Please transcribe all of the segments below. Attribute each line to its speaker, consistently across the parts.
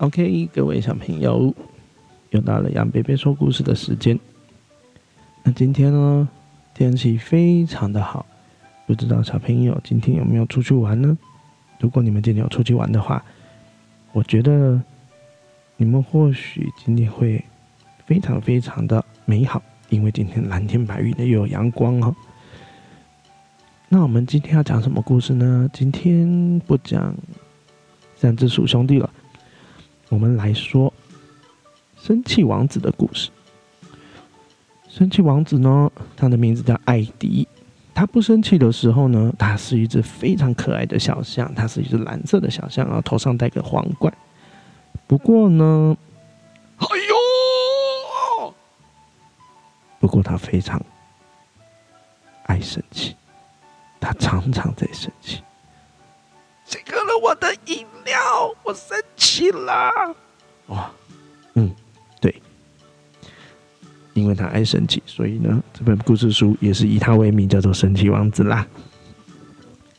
Speaker 1: OK，各位小朋友，又到了杨贝贝说故事的时间。那今天呢，天气非常的好，不知道小朋友今天有没有出去玩呢？如果你们今天有出去玩的话，我觉得你们或许今天会非常非常的美好，因为今天蓝天白云的又有阳光哦。那我们今天要讲什么故事呢？今天不讲三只鼠兄弟了。我们来说生气王子的故事。生气王子呢，他的名字叫艾迪。他不生气的时候呢，他是一只非常可爱的小象，他是一只蓝色的小象啊，头上戴个皇冠。不过呢，哎呦！不过他非常爱生气，他常常在生气。谁喝了我的饮料？我生气了。哇，嗯，对，因为他爱生气，所以呢，这本故事书也是以他为名，叫做《神奇王子》啦。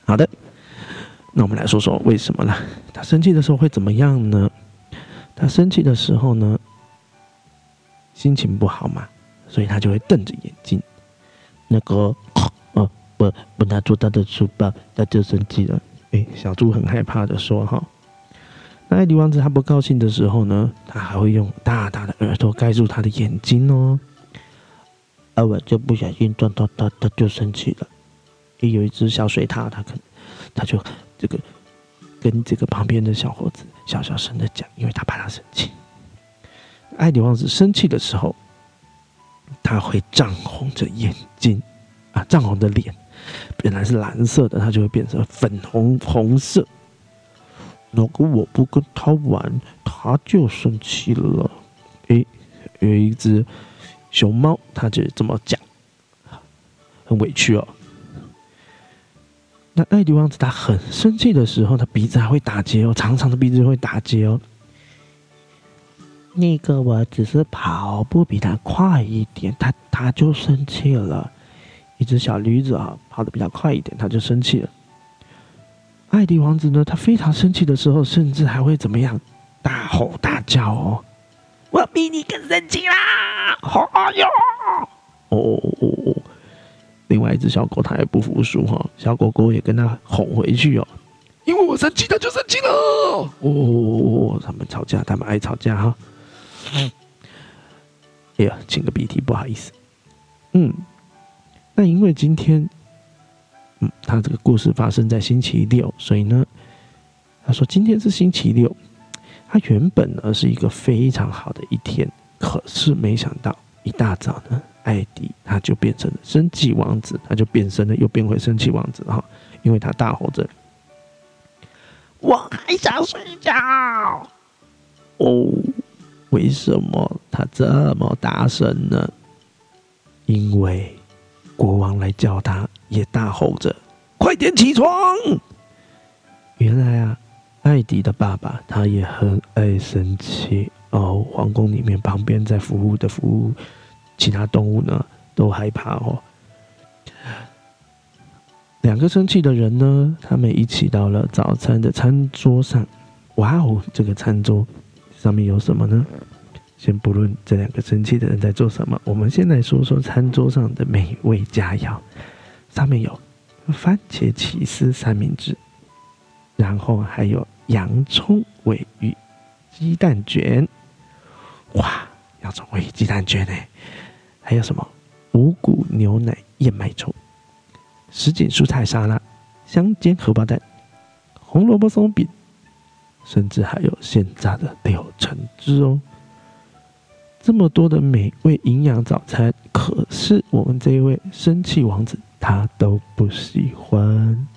Speaker 1: 好的，那我们来说说为什么啦？他生气的时候会怎么样呢？他生气的时候呢，心情不好嘛，所以他就会瞪着眼睛。那个，哦，不不拿住他的书包，他就生气了。哎，小猪很害怕的说：“哈，那艾迪王子他不高兴的时候呢，他还会用大大的耳朵盖住他的眼睛哦。而我就不小心撞到他，他就生气了。也有一只小水獭，他可他就这个跟这个旁边的小伙子小小声的讲，因为他怕他生气。艾迪王子生气的时候，他会涨红着眼睛啊，涨红的脸。”本来是蓝色的，它就会变成粉红红色。如果我不跟他玩，他就生气了。诶，有一只熊猫，它就这么讲，很委屈哦。那艾迪王子他很生气的时候，他鼻子还会打结哦，长长的鼻子会打结哦。那个我只是跑步比他快一点，他他就生气了。一只小驴子啊，跑得比较快一点，他就生气了。艾迪王子呢，他非常生气的时候，甚至还会怎么样？大吼大叫哦！我比你更生气啦！哎呦！哦哦哦哦！另外一只小狗，它也不服输哈，小狗狗也跟他吼回去哦。因为我生气，它就生气了。哦哦哦哦！他们吵架，他们爱吵架哈。哎呀，擤个鼻涕，不好意思。嗯。那因为今天，嗯，他这个故事发生在星期六，所以呢，他说今天是星期六。他原本呢是一个非常好的一天，可是没想到一大早呢，艾迪他就变成了生气王子，他就变身了，又变回生气王子哈，因为他大吼着：“我还想睡觉。”哦，为什么他这么大声呢？因为。国王来叫他，也大吼着：“快点起床！”原来啊，艾迪的爸爸他也很爱生气哦。皇宫里面旁边在服务的服务其他动物呢，都害怕哦。两个生气的人呢，他们一起到了早餐的餐桌上。哇哦，这个餐桌上面有什么呢？先不论这两个生气的人在做什么，我们先来说说餐桌上的美味佳肴。上面有番茄起司三明治，然后还有洋葱尾鱼鸡蛋卷。哇，洋葱尾鱼鸡蛋卷呢？还有什么五谷牛奶燕麦粥、什锦蔬菜沙拉、香煎荷包蛋、红萝卜松饼，甚至还有现炸的柳橙汁哦。这么多的美味营养早餐，可是我们这一位生气王子他都不喜欢。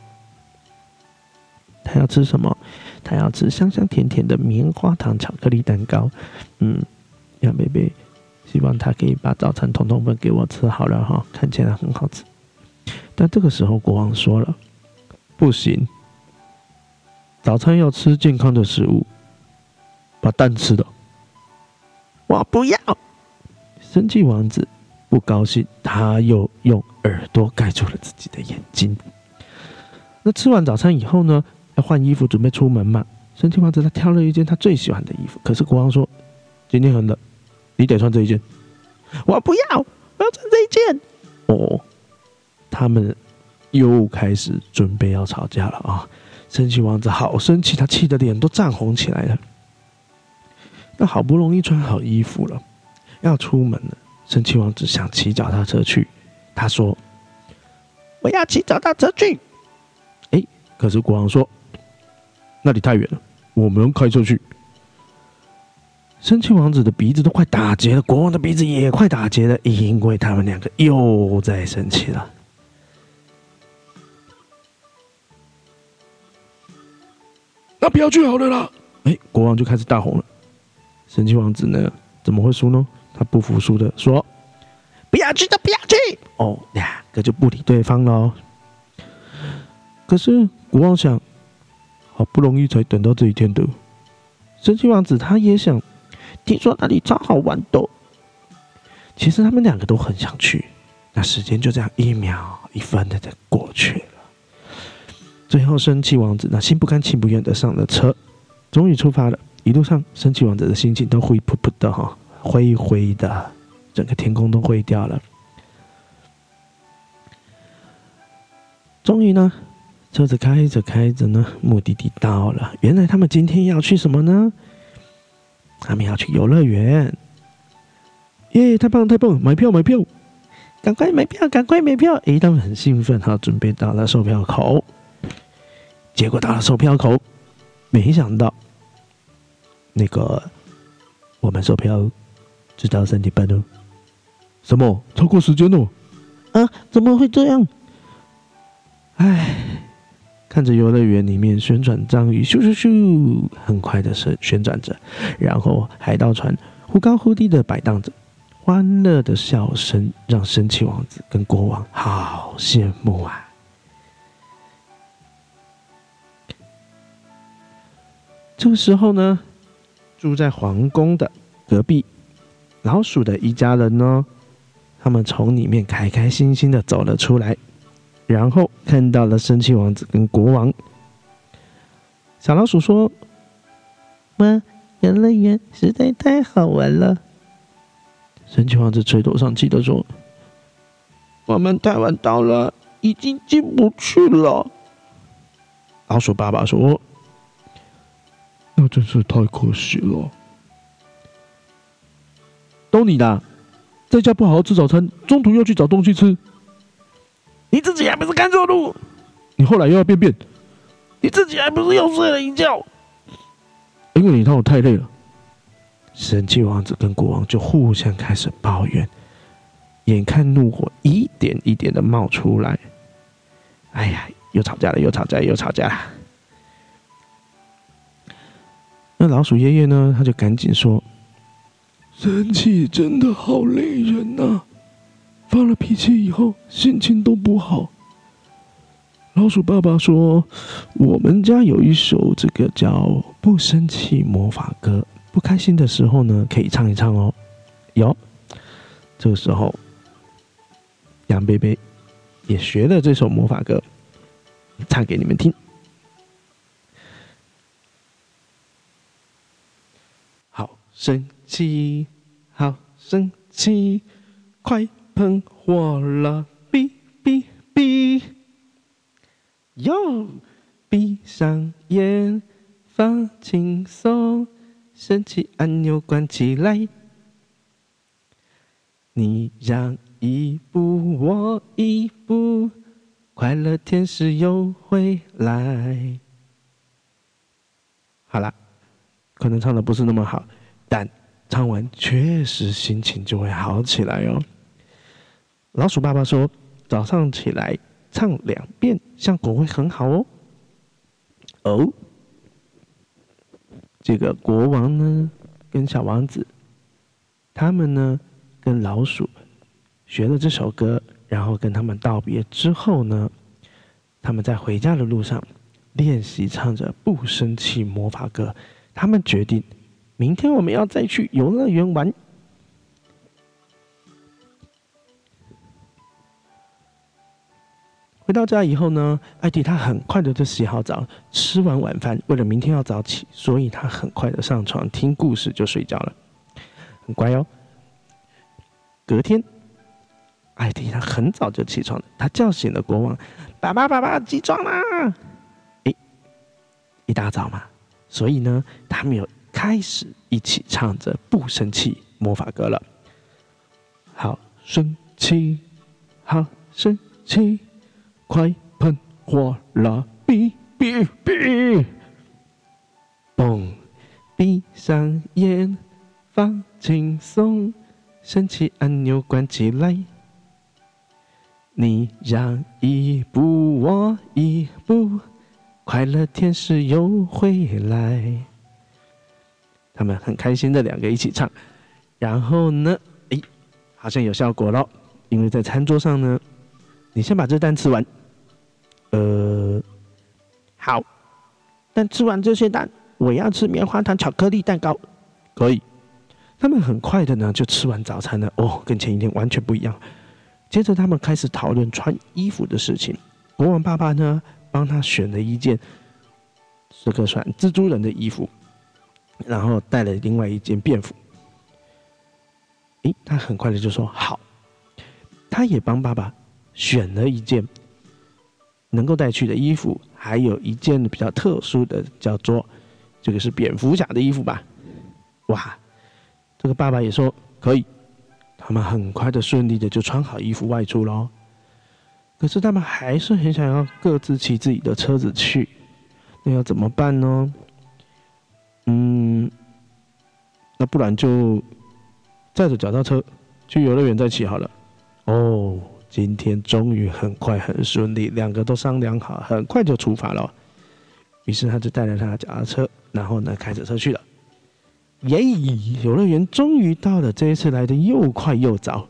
Speaker 1: 他要吃什么？他要吃香香甜甜的棉花糖巧克力蛋糕。嗯，杨贝贝希望他可以把早餐统统分给我吃好了哈，看起来很好吃。但这个时候国王说了，不行，早餐要吃健康的食物，把蛋吃了。我不要！生气王子不高兴，他又用耳朵盖住了自己的眼睛。那吃完早餐以后呢？要换衣服准备出门嘛？生气王子他挑了一件他最喜欢的衣服，可是国王说：“今天很冷，你得穿这一件。”我不要，我要穿这一件。哦，他们又开始准备要吵架了啊！生气王子好生气，他气得脸都涨红起来了。那好不容易穿好衣服了，要出门了。神奇王子想骑脚踏车去，他说：“我要骑脚踏车去。”哎，可是国王说：“那里太远了，我们开车去。”生气王子的鼻子都快打结了，国王的鼻子也快打结了，因为他们两个又在生气了。那不要去好了啦！哎，国王就开始大吼了。神奇王子呢？怎么会输呢？他不服输的说：“不要去，就不要去。”哦，两个就不理对方了。可是国王想，好不容易才等到这一天的，神奇王子他也想。听说那里超好玩的，其实他们两个都很想去。那时间就这样一秒一分的在过去了。最后，生气王子那心不甘情不愿的上了车，终于出发了。一路上，生气王子的心情都灰扑扑的哈，灰灰的，整个天空都灰掉了。终于呢，车子开着开着呢，目的地到了。原来他们今天要去什么呢？他们要去游乐园，耶！太棒太棒！买票买票，赶快买票赶快买票！哎，他们很兴奋哈，准备到了售票口。结果到了售票口，没想到那个我们售票直到三点半哦。什么？超过时间了？啊？怎么会这样？哎。看着游乐园里面旋转章鱼咻咻咻，很快的旋旋转着，然后海盗船忽高忽低的摆荡着，欢乐的笑声让神奇王子跟国王好羡慕啊！这个时候呢，住在皇宫的隔壁老鼠的一家人呢，他们从里面开开心心的走了出来。然后看到了生气王子跟国王。小老鼠说：“哇，游乐园实在太好玩了。”生气王子垂头丧气的说：“我们太晚到了，已经进不去了。”老鼠爸爸说：“真是太可惜了。都你的，在家不好好吃早餐，中途又去找东西吃。”你自己还不是看错路？你后来又要便便，你自己还不是又睡了一觉？因为你让我太累了。神奇王子跟国王就互相开始抱怨，眼看怒火一点一点的冒出来。哎呀，又吵架了，又吵架，又吵架。那老鼠爷爷呢？他就赶紧说：“生气真的好累人呐。”发了脾气以后，心情都不好。老鼠爸爸说：“我们家有一首这个叫《不生气魔法歌》，不开心的时候呢，可以唱一唱哦。”有，这个时候，杨贝贝也学了这首魔法歌，唱给你们听。好生气，好生气，快！喷火了，哔哔哔！哟，闭上眼，放轻松，生气按钮关起来。你让一步，我一步，快乐天使又回来。好了，可能唱的不是那么好，但唱完确实心情就会好起来哦。老鼠爸爸说：“早上起来唱两遍，效果会很好哦。”哦，这个国王呢，跟小王子，他们呢，跟老鼠学了这首歌，然后跟他们道别之后呢，他们在回家的路上练习唱着《不生气魔法歌》。他们决定，明天我们要再去游乐园玩。回到家以后呢，艾迪他很快的就洗好澡，吃完晚饭，为了明天要早起，所以他很快的上床听故事就睡觉了，很乖哦。隔天，艾迪他很早就起床了，他叫醒了国王：“爸爸，爸爸，起床啦！”诶，一大早嘛，所以呢，他们有开始一起唱着不生气魔法歌了。好生气，好生气。快喷火了！哔哔哔，嘣！闭上眼，放轻松，生气按钮关起来。你让一步，我一步，快乐天使又回来。他们很开心的两个一起唱，然后呢，哎，好像有效果了，因为在餐桌上呢，你先把这蛋吃完。呃，好，但吃完这些蛋，我要吃棉花糖巧克力蛋糕，可以。他们很快的呢就吃完早餐了，哦，跟前一天完全不一样。接着他们开始讨论穿衣服的事情。国王爸爸呢帮他选了一件这个穿蜘蛛人的衣服，然后带了另外一件便服。诶，他很快的就说好。他也帮爸爸选了一件。能够带去的衣服，还有一件比较特殊的，叫做这个是蝙蝠侠的衣服吧？哇，这个爸爸也说可以。他们很快的、顺利的就穿好衣服外出喽。可是他们还是很想要各自骑自己的车子去，那要怎么办呢？不然就载着脚踏车去游乐园再骑好了。哦。今天终于很快很顺利，两个都商量好，很快就出发了。于是他就带着他的脚踏车，然后呢开着车去了。耶！游乐园终于到了，这一次来的又快又早。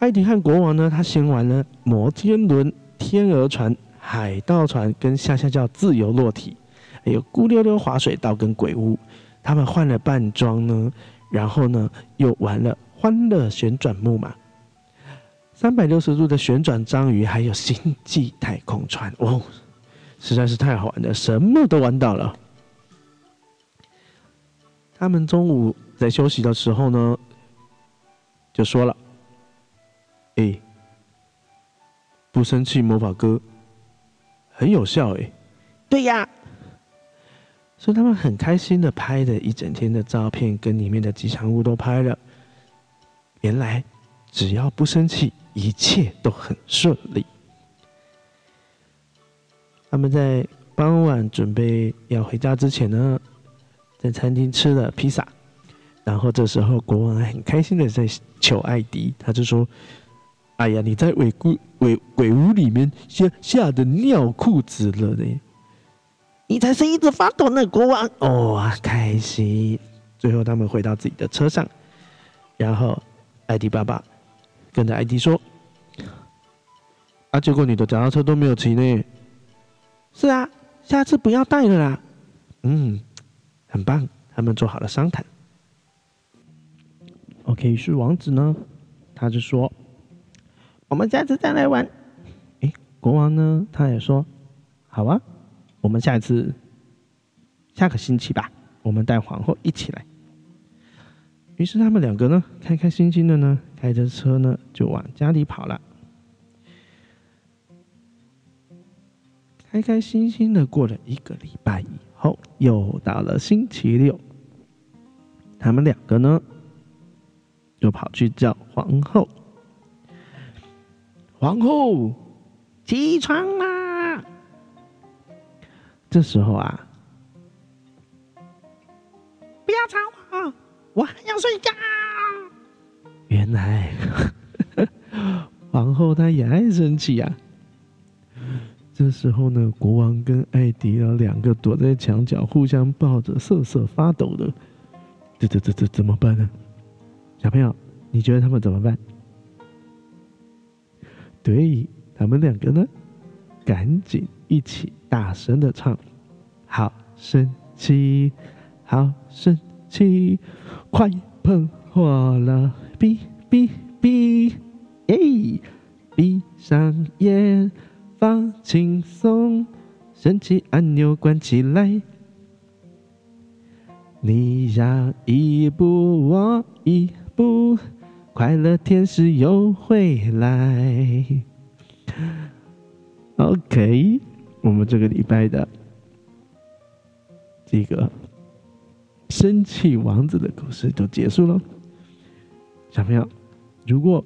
Speaker 1: 艾迪和国王呢，他先玩了摩天轮、天鹅船、海盗船，跟下下叫自由落体，还有孤溜溜滑水道跟鬼屋。他们换了扮装呢。然后呢，又玩了欢乐旋转木马、三百六十度的旋转章鱼，还有星际太空船，哦，实在是太好玩了，什么都玩到了。他们中午在休息的时候呢，就说了：“哎，不生气魔法歌很有效，哎，
Speaker 2: 对呀。”
Speaker 1: 所以他们很开心的拍了一整天的照片，跟里面的吉祥物都拍了。原来只要不生气，一切都很顺利。他们在傍晚准备要回家之前呢，在餐厅吃了披萨。然后这时候国王很开心的在求艾迪，他就说：“哎呀，你在鬼鬼鬼屋里面吓吓得尿裤子了呢。”
Speaker 2: 你才是一直发抖呢，国王！
Speaker 1: 哦，开心。最后他们回到自己的车上，然后艾迪爸爸跟着艾迪说：“啊，结果你的脚踏车都没有骑呢。”“
Speaker 2: 是啊，下次不要带了啦。”“
Speaker 1: 嗯，很棒。”他们做好了商谈。OK，是王子呢，他就说：“
Speaker 2: 我们下次再来玩。”
Speaker 1: 哎，国王呢，他也说：“好啊。”我们下一次，下个星期吧，我们带皇后一起来。于是他们两个呢，开开心心的呢，开着车呢，就往家里跑了。开开心心的过了一个礼拜以后，又到了星期六，他们两个呢，就跑去叫皇后。皇后，
Speaker 2: 起床啦！
Speaker 1: 这时候啊，
Speaker 2: 不要吵我，我还要睡觉。
Speaker 1: 原来 皇后她也爱生气呀。这时候呢，国王跟艾迪啊两个躲在墙角，互相抱着，瑟瑟发抖的。这这这这怎么办呢？小朋友，你觉得他们怎么办？对他们两个呢，赶紧。一起大声的唱，好生气，好生气，快喷火了！哔哔哔，上眼，放轻松，神奇按钮关起来。你要一步我一步，快乐天使又回来。OK，我们这个礼拜的这个生气王子的故事就结束了。小朋友，如果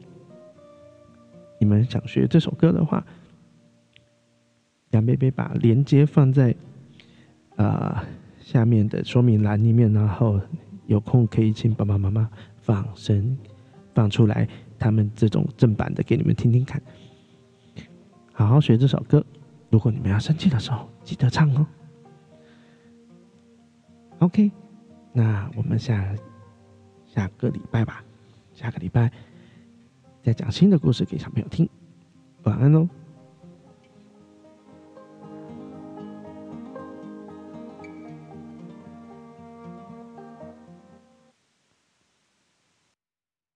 Speaker 1: 你们想学这首歌的话，杨贝贝把链接放在啊。下面的说明栏里面，然后有空可以请爸爸妈妈放声放出来，他们这种正版的给你们听听看，好好学这首歌。如果你们要生气的时候，记得唱哦。OK，那我们下下个礼拜吧，下个礼拜再讲新的故事给小朋友听。晚安哦。